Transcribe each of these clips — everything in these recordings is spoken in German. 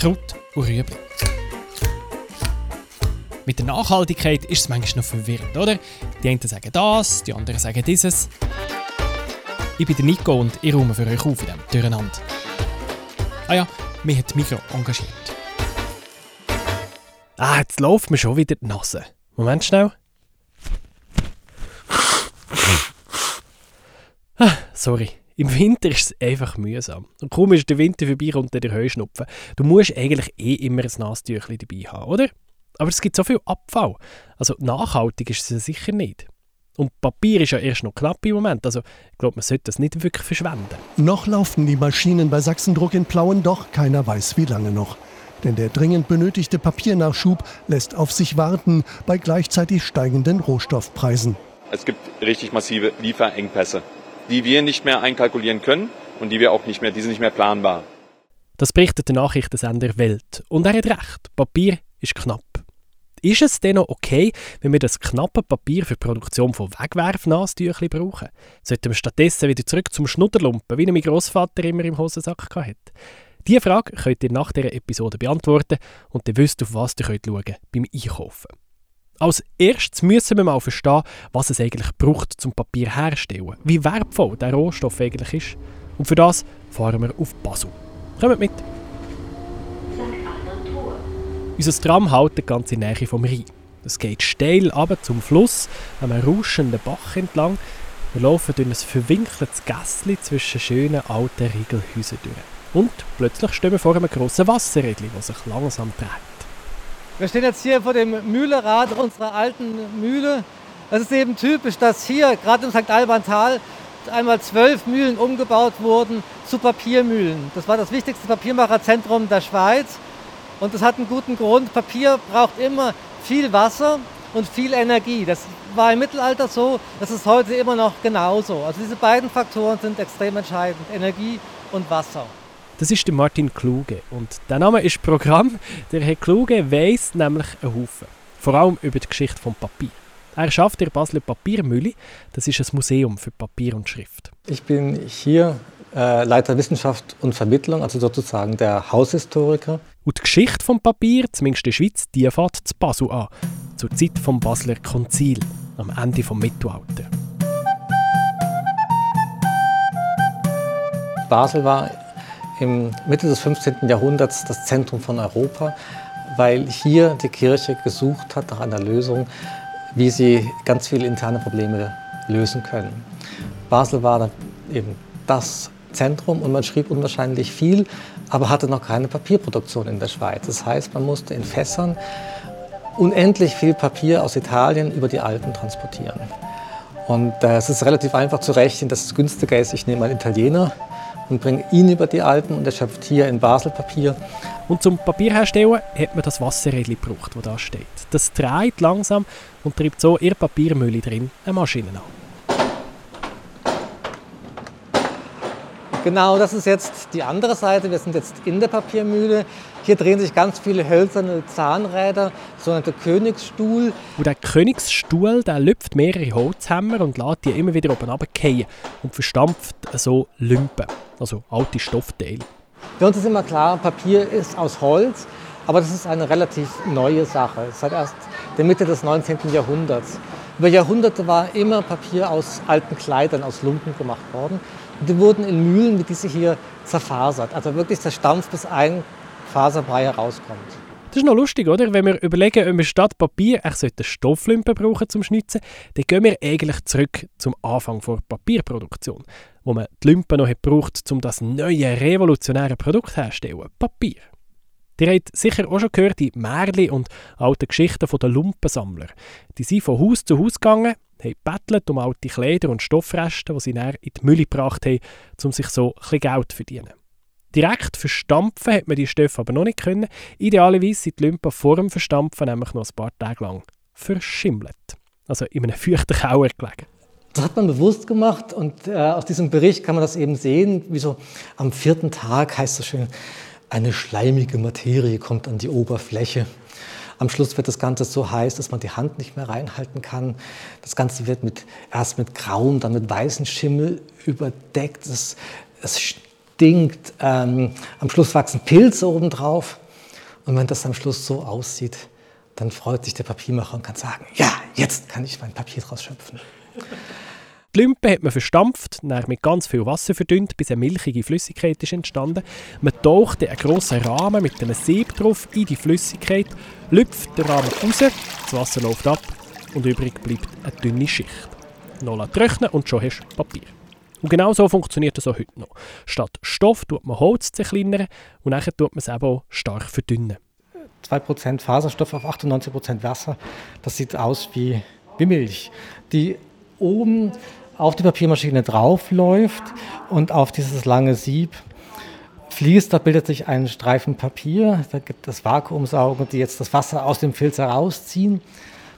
Kraut und Rüebli. Mit der Nachhaltigkeit ist es manchmal noch verwirrend, oder? Die einen sagen das, die anderen sagen dieses. Ich bin Nico und ich räume für euch auf in diesem Durcheinander. Ah ja, mich hat Mikro engagiert. Ah, jetzt läuft mir schon wieder die Nase. Moment schnell. Ah, sorry. Im Winter ist es einfach mühsam. Und kaum ist der Winter vorbei, kommt der Heuschnupfen. Du musst eigentlich eh immer ein Nasentüchchen dabei haben, oder? Aber es gibt so viel Abfall. Also nachhaltig ist es sicher nicht. Und Papier ist ja erst noch knapp im Moment. Also ich glaube, man sollte das nicht wirklich verschwenden. Noch laufen die Maschinen bei Sachsendruck in Plauen, doch keiner weiß, wie lange noch. Denn der dringend benötigte Papiernachschub lässt auf sich warten bei gleichzeitig steigenden Rohstoffpreisen. Es gibt richtig massive Lieferengpässe, die wir nicht mehr einkalkulieren können und die wir auch nicht mehr, die sind nicht mehr planbar. Das berichtet der Nachrichtensender Welt. Und er hat recht. Papier ist knapp. Ist es denn noch okay, wenn wir das knappe Papier für die Produktion von Wegwerfnastüchli brauchen? Sollten wir stattdessen wieder zurück zum Schnudderlumpen, wie mein Großvater immer im Hosensack hatte? Diese Frage könnt ihr nach dieser Episode beantworten und ihr wisst, auf was ihr könnt schauen beim Einkaufen. Als erstes müssen wir mal verstehen, was es eigentlich braucht, zum Papier herzustellen, wie wertvoll der Rohstoff eigentlich ist. Und für das fahren wir auf Basel. Kommt mit! Unser Tram hält ganz in der Nähe vom Rhein. Es geht steil ab zum Fluss, an einem rauschenden Bach entlang. Wir laufen durch ein verwinkeltes Gässchen zwischen schönen alten Riegelhäusern durch. Und plötzlich stehen wir vor einem grossen Wasserrädchen, das sich langsam dreht. Wir stehen jetzt hier vor dem Mühlerad unserer alten Mühle. Es ist eben typisch, dass hier, gerade im St. Albantal, einmal zwölf Mühlen umgebaut wurden zu Papiermühlen. Das war das wichtigste Papiermacherzentrum der Schweiz. Und das hat einen guten Grund. Papier braucht immer viel Wasser und viel Energie. Das war im Mittelalter so, das ist heute immer noch genauso. Also diese beiden Faktoren sind extrem entscheidend, Energie und Wasser. Das ist der Martin Kluge und der Name ist Programm. Der Herr Kluge weiß nämlich einen Haufen, vor allem über die Geschichte vom Papier. Er schafft der Basler Papiermühle. Das ist ein Museum für Papier und Schrift. Ich bin hier äh, Leiter Wissenschaft und Vermittlung, also sozusagen der Haushistoriker. Und die Geschichte vom Papier, zumindest in der Schweiz, die fährt zu Basel an, zur Zeit vom Basler Konzil, am Ende des Mittelalter. Basel war im Mitte des 15. Jahrhunderts das Zentrum von Europa, weil hier die Kirche gesucht hat nach einer Lösung, wie sie ganz viele interne Probleme lösen können. Basel war eben das Zentrum und man schrieb unwahrscheinlich viel, aber hatte noch keine Papierproduktion in der Schweiz. Das heißt, man musste in Fässern unendlich viel Papier aus Italien über die Alpen transportieren. Und äh, es ist relativ einfach zu rechnen, dass es günstiger ist, ich nehme einen Italiener und bringe ihn über die Alpen und er schöpft hier in Basel Papier. Und zum Papierherstellen hat man das Wasserrädchen gebraucht, das da steht. Das dreht langsam und treibt so ihr Papiermühle drin eine Maschine an. Genau, das ist jetzt die andere Seite. Wir sind jetzt in der Papiermühle. Hier drehen sich ganz viele hölzerne Zahnräder, sogenannte Königsstuhl. Und der Königsstuhl der lüpft mehrere Holzhämmer und lässt die immer wieder oben runterfallen und verstampft so Lümpen, also alte Stoffteile. Für uns ist immer klar, Papier ist aus Holz, aber das ist eine relativ neue Sache. Seit erst der Mitte des 19. Jahrhunderts. Über Jahrhunderte war immer Papier aus alten Kleidern, aus Lumpen gemacht worden. Und die wurden in Mühlen wie diese hier zerfasert. Also wirklich zerstampft, bis ein Faserbrei herauskommt. Das ist noch lustig, oder? Wenn wir überlegen, ob wir statt Papier eine Stofflümpen brauchen zum Schnitzen, dann gehen wir eigentlich zurück zum Anfang der Papierproduktion, wo man die Lümpen noch braucht, um das neue revolutionäre Produkt herzustellen, Papier. Ihr habt sicher auch schon gehört, die Märchen und alte Geschichten der Lumpensammler. Die sind von Haus zu Haus gegangen, haben bettelt um alte Kleider und Stoffreste, die sie dann in die Mülle gebracht haben, um sich so ein bisschen Geld zu verdienen. Direkt verstampfen hat man die Stoffe aber noch nicht können. Idealerweise sind die Lumpen vor dem Verstampfen nämlich noch ein paar Tage lang verschimmelt. Also in einem feuchten Kauer gelegen. Das hat man bewusst gemacht und äh, aus diesem Bericht kann man das eben sehen, wie so am vierten Tag heißt es schön, eine schleimige Materie kommt an die Oberfläche. Am Schluss wird das Ganze so heiß, dass man die Hand nicht mehr reinhalten kann. Das Ganze wird mit, erst mit grauem, dann mit weißem Schimmel überdeckt. Es stinkt. Ähm, am Schluss wachsen Pilze obendrauf. Und wenn das am Schluss so aussieht, dann freut sich der Papiermacher und kann sagen, ja, jetzt kann ich mein Papier draus schöpfen. Die Lümpe hat man verstampft, dann mit ganz viel Wasser verdünnt, bis eine milchige Flüssigkeit ist entstanden. Man taucht einen grossen Rahmen mit einem Sieb drauf in die Flüssigkeit, lüpft den Rahmen raus, das Wasser läuft ab und übrig bleibt eine dünne Schicht. Noch trocknen und schon hast du Papier. Und genau so funktioniert es auch heute noch. Statt Stoff tut man Holz zerkleinern und dann tut man es eben auch stark verdünnen. 2% Faserstoff auf 98% Wasser, das sieht aus wie, wie Milch, die oben auf die Papiermaschine draufläuft und auf dieses lange Sieb fließt, da bildet sich ein Streifen Papier, da gibt es Vakuumsaugen, die jetzt das Wasser aus dem Filz herausziehen.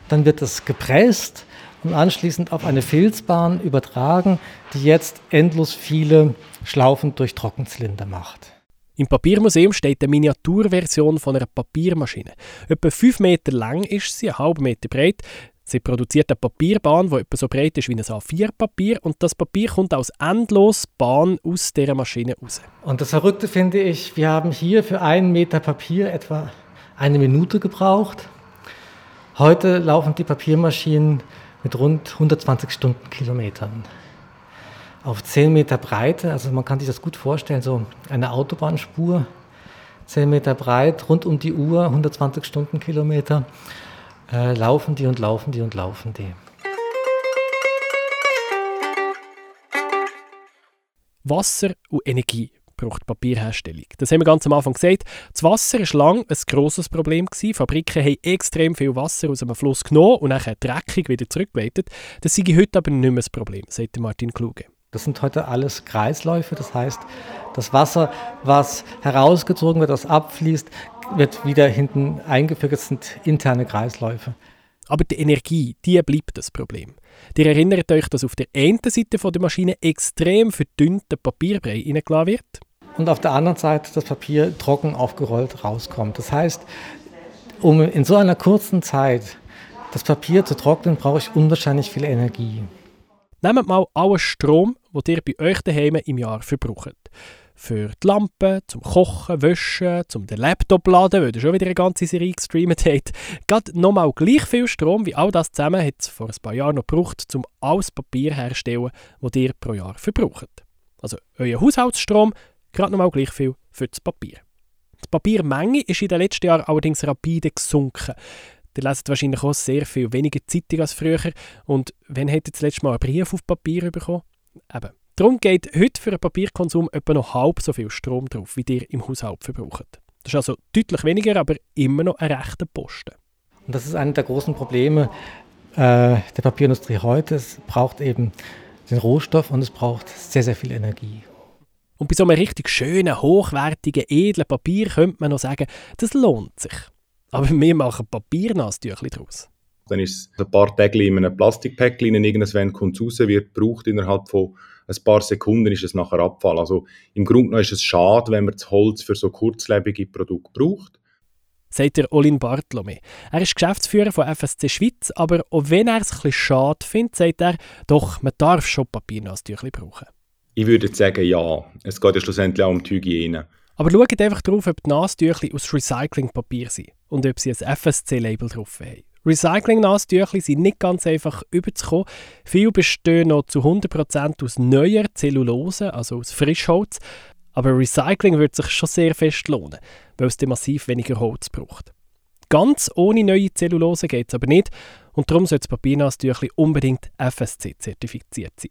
Dann wird es gepresst und anschließend auf eine Filzbahn übertragen, die jetzt endlos viele Schlaufen durch Trockenzylinder macht. Im Papiermuseum steht eine Miniaturversion von einer Papiermaschine. Etwa 5 Meter lang ist sie, einen halben Meter breit. Sie produziert eine Papierbahn, die etwa so breit ist wie ein A4-Papier und das Papier kommt aus endlos Bahn aus dieser Maschine raus. Und das Verrückte finde ich, wir haben hier für einen Meter Papier etwa eine Minute gebraucht. Heute laufen die Papiermaschinen mit rund 120 Stundenkilometern. Auf 10 Meter Breite, also man kann sich das gut vorstellen, so eine Autobahnspur, 10 Meter breit, rund um die Uhr, 120 Stundenkilometer äh, laufen die und laufen die und laufen die. Wasser und Energie braucht Papierherstellung. Das haben wir ganz am Anfang gesagt. Das Wasser war lange ein grosses Problem. Gewesen. Fabriken haben extrem viel Wasser aus einem Fluss genommen und dann dreckig wieder zurückgeleitet. Das sei heute aber nicht mehr das Problem, sagt Martin Kluge. Das sind heute alles Kreisläufe, das heißt, das Wasser, was herausgezogen wird, das abfließt, wird wieder hinten eingefügt. Das sind interne Kreisläufe. Aber die Energie, die bleibt das Problem. Ihr erinnert euch, dass auf der einen Seite der Maschine extrem verdünnter Papierbrei hineingeladen wird. Und auf der anderen Seite das Papier trocken aufgerollt rauskommt. Das heißt, um in so einer kurzen Zeit das Papier zu trocknen, brauche ich unwahrscheinlich viel Energie. Nehmt mal allen Strom, den ihr bei euch daheim im Jahr verbraucht. Für die Lampen, zum Kochen, Waschen, zum den Laptop laden, weil ihr schon wieder eine ganze Serie gestreamt habt. Gerade nochmal gleich viel Strom wie all das zusammen hat es vor ein paar Jahren noch gebraucht, um alles Papier herzustellen, das ihr pro Jahr verbraucht. Also euer Haushaltsstrom, gerade nochmal gleich viel für das Papier. Die Papiermenge ist in den letzten Jahren allerdings rapide gesunken. Ihr leset wahrscheinlich auch sehr viel weniger Zeitung als früher. Und habt ihr das letzte Mal einen Brief auf Papier bekommen? Eben. Darum geht heute für einen Papierkonsum etwa noch halb so viel Strom drauf, wie ihr im Haushalt verbraucht. Das ist also deutlich weniger, aber immer noch ein rechter Posten. Und das ist einer der großen Probleme äh, der Papierindustrie heute. Es braucht eben den Rohstoff und es braucht sehr, sehr viel Energie. Und bei so einem richtig schönen, hochwertigen, edlen Papier könnte man noch sagen, das lohnt sich. Aber wir machen Papiernastüchli daraus. Dann ist es ein paar Tage in einem Plastikpäckchen, irgendwann kommt es raus, wird gebraucht, innerhalb von ein paar Sekunden ist es nachher Abfall. Also im Grunde genommen ist es schade, wenn man das Holz für so kurzlebige Produkte braucht. Sagt der Olin Bartlome. Er ist Geschäftsführer von FSC Schweiz, aber auch wenn er es ein bisschen schade findet, sagt er, doch, man darf schon Papiernastüchli brauchen. Ich würde sagen, ja. Es geht ja schlussendlich auch um die Hygiene. Aber schaut einfach darauf, ob die Nastüchli aus Recyclingpapier sind und ob sie ein FSC-Label drauf haben. Recycling-Nastüchli sind nicht ganz einfach überzukommen. Viele bestehen noch zu 100% aus neuer Zellulose, also aus Frischholz. Aber Recycling wird sich schon sehr fest lohnen, weil es massiv weniger Holz braucht. Ganz ohne neue Zellulose geht es aber nicht und darum sollte das Papiernastüchli unbedingt FSC-zertifiziert sein.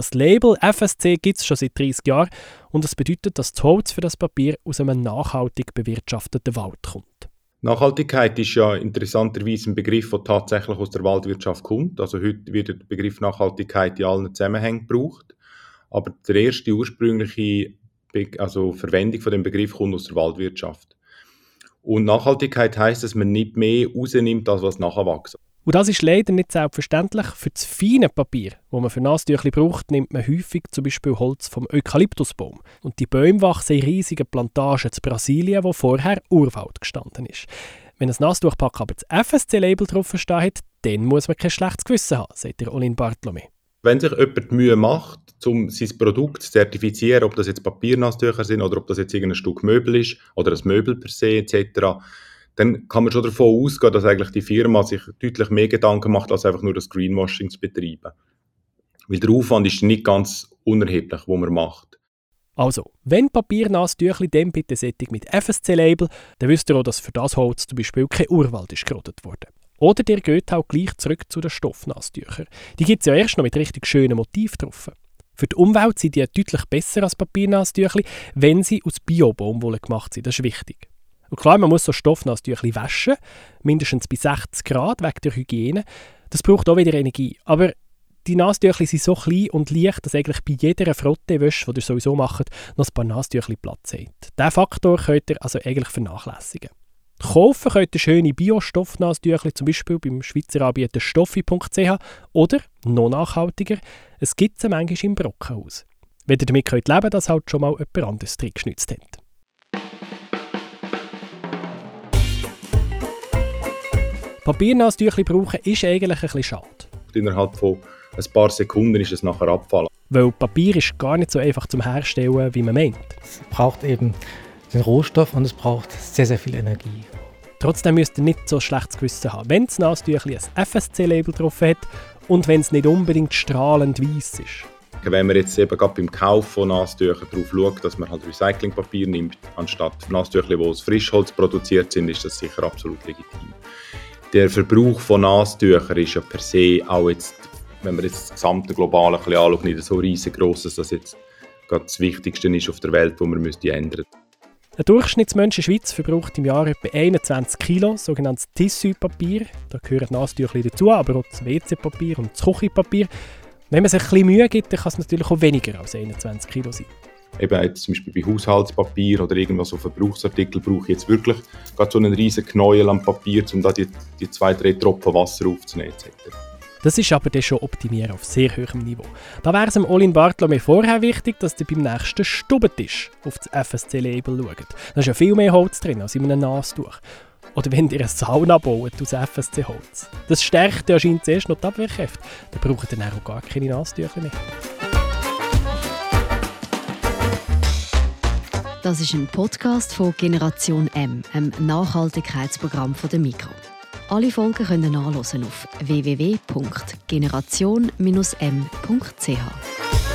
Das Label FSC gibt es schon seit 30 Jahren und das bedeutet, dass das Holz für das Papier aus einem nachhaltig bewirtschafteten Wald kommt. Nachhaltigkeit ist ja interessanterweise ein Begriff, der tatsächlich aus der Waldwirtschaft kommt. Also heute wird der Begriff Nachhaltigkeit in allen Zusammenhängen gebraucht. Aber die erste ursprüngliche also Verwendung von dem Begriff kommt aus der Waldwirtschaft. Und Nachhaltigkeit heißt, dass man nicht mehr rausnimmt, als was nachher wächst. Und das ist leider nicht selbstverständlich. Für das feine Papier, das man für Nastüchli braucht, nimmt man häufig zum Beispiel Holz vom Eukalyptusbaum. Und die Bäume wachsen in riesigen Plantagen in Brasilien, wo vorher Urwald gestanden ist. Wenn ein Nastuchpack aber das FSC-Label drauf steht, dann muss man kein schlechtes Gewissen haben, sagt der Olin Bartlome. Wenn sich jemand die Mühe macht, um sein Produkt zu zertifizieren, ob das jetzt Papiernasstücher sind oder ob das jetzt irgendein Stück Möbel ist oder ein Möbel per se etc., dann kann man schon davon ausgehen, dass eigentlich die Firma sich deutlich mehr Gedanken macht, als einfach nur das Greenwashing zu betreiben. Weil der Aufwand ist nicht ganz unerheblich, wo man macht. Also, wenn Papiernasstüchli, dann bitte Sättig mit FSC-Label, dann wisst ihr auch, dass für das Holz zum Beispiel kein Urwald ist gerodet worden. Oder ihr geht auch gleich zurück zu den Stoffnasstüchern. Die gibt es ja erst noch mit richtig schönen Motiven drauf. Für die Umwelt sind die deutlich besser als Papiernasstüchli, wenn sie aus Bio-Baumwolle gemacht sind. Das ist wichtig. Und klar, man muss so Stoffnasstüchli waschen, mindestens bei 60 Grad, wegen der Hygiene. Das braucht auch wieder Energie. Aber die Nasstüchli sind so klein und leicht, dass eigentlich bei jeder Frottewäsche, die ihr sowieso macht, noch ein paar Nasstüchli Platz hat. Diesen Faktor könnt ihr also eigentlich vernachlässigen. Kaufen könnt ihr schöne Bio-Stoffnasstüchli, zum Beispiel beim Schweizer Anbieter stoffi.ch oder, noch nachhaltiger, es gibt sie manchmal im Brockenhaus. Wenn ihr damit könnt leben könnt, dass halt schon mal jemand anderes drin geschnitzt hat. Papiernasstüchli brauchen ist eigentlich ein bisschen schade. Innerhalb von ein paar Sekunden ist es nachher abfallen. Weil Papier ist gar nicht so einfach zum Herstellen, wie man meint. Es braucht eben den Rohstoff und es braucht sehr, sehr viel Energie. Trotzdem müsst ihr nicht so schlechtes Gewissen haben, wenn das Nasstüchli ein FSC-Label drauf hat und wenn es nicht unbedingt strahlend weiß ist. Wenn man jetzt eben gerade beim Kauf von Nasstüchern darauf schaut, dass man halt Recyclingpapier nimmt, anstatt Nasstücher, die aus Frischholz produziert sind, ist das sicher absolut legitim. Der Verbrauch von Nasstüchern ist ja per se auch jetzt, wenn man jetzt das gesamte Globale anschaut, nicht so riesengroß, dass das jetzt gerade das Wichtigste ist auf der Welt, wo man müsste ändern ein Durchschnittsmensch in der Schweiz verbraucht im Jahr etwa 21 Kilo sogenanntes Tissue-Papier. Da gehören Nasstücher dazu, aber auch das WC-Papier und das Küchenpapier. Wenn man sich ein bisschen Mühe gibt, dann kann es natürlich auch weniger als 21 Kilo sein. Eben jetzt zum Beispiel bei Haushaltspapier oder irgendwas so Verbrauchsartikel brauche ich jetzt wirklich gerade so einen riesen Knäuel am Papier, um da die, die zwei, drei Tropfen Wasser aufzunehmen etc. Das ist aber dann schon optimieren auf sehr hohem Niveau. Da wäre es dem Olin Bartolome vorher wichtig, dass ihr beim nächsten Stubentisch auf das FSC-Label schaut. Da ist ja viel mehr Holz drin als in einem Nastuch. Oder wenn ihr eine Sauna baut aus FSC-Holz. Das stärkt ja anscheinend zuerst noch die Abwehrkräfte. Dann braucht ihr dann auch gar keine Nastücher mehr. Das ist ein Podcast von Generation M, einem Nachhaltigkeitsprogramm von der Mikro. Alle Folgen können nachlesen auf www.generation-m.ch.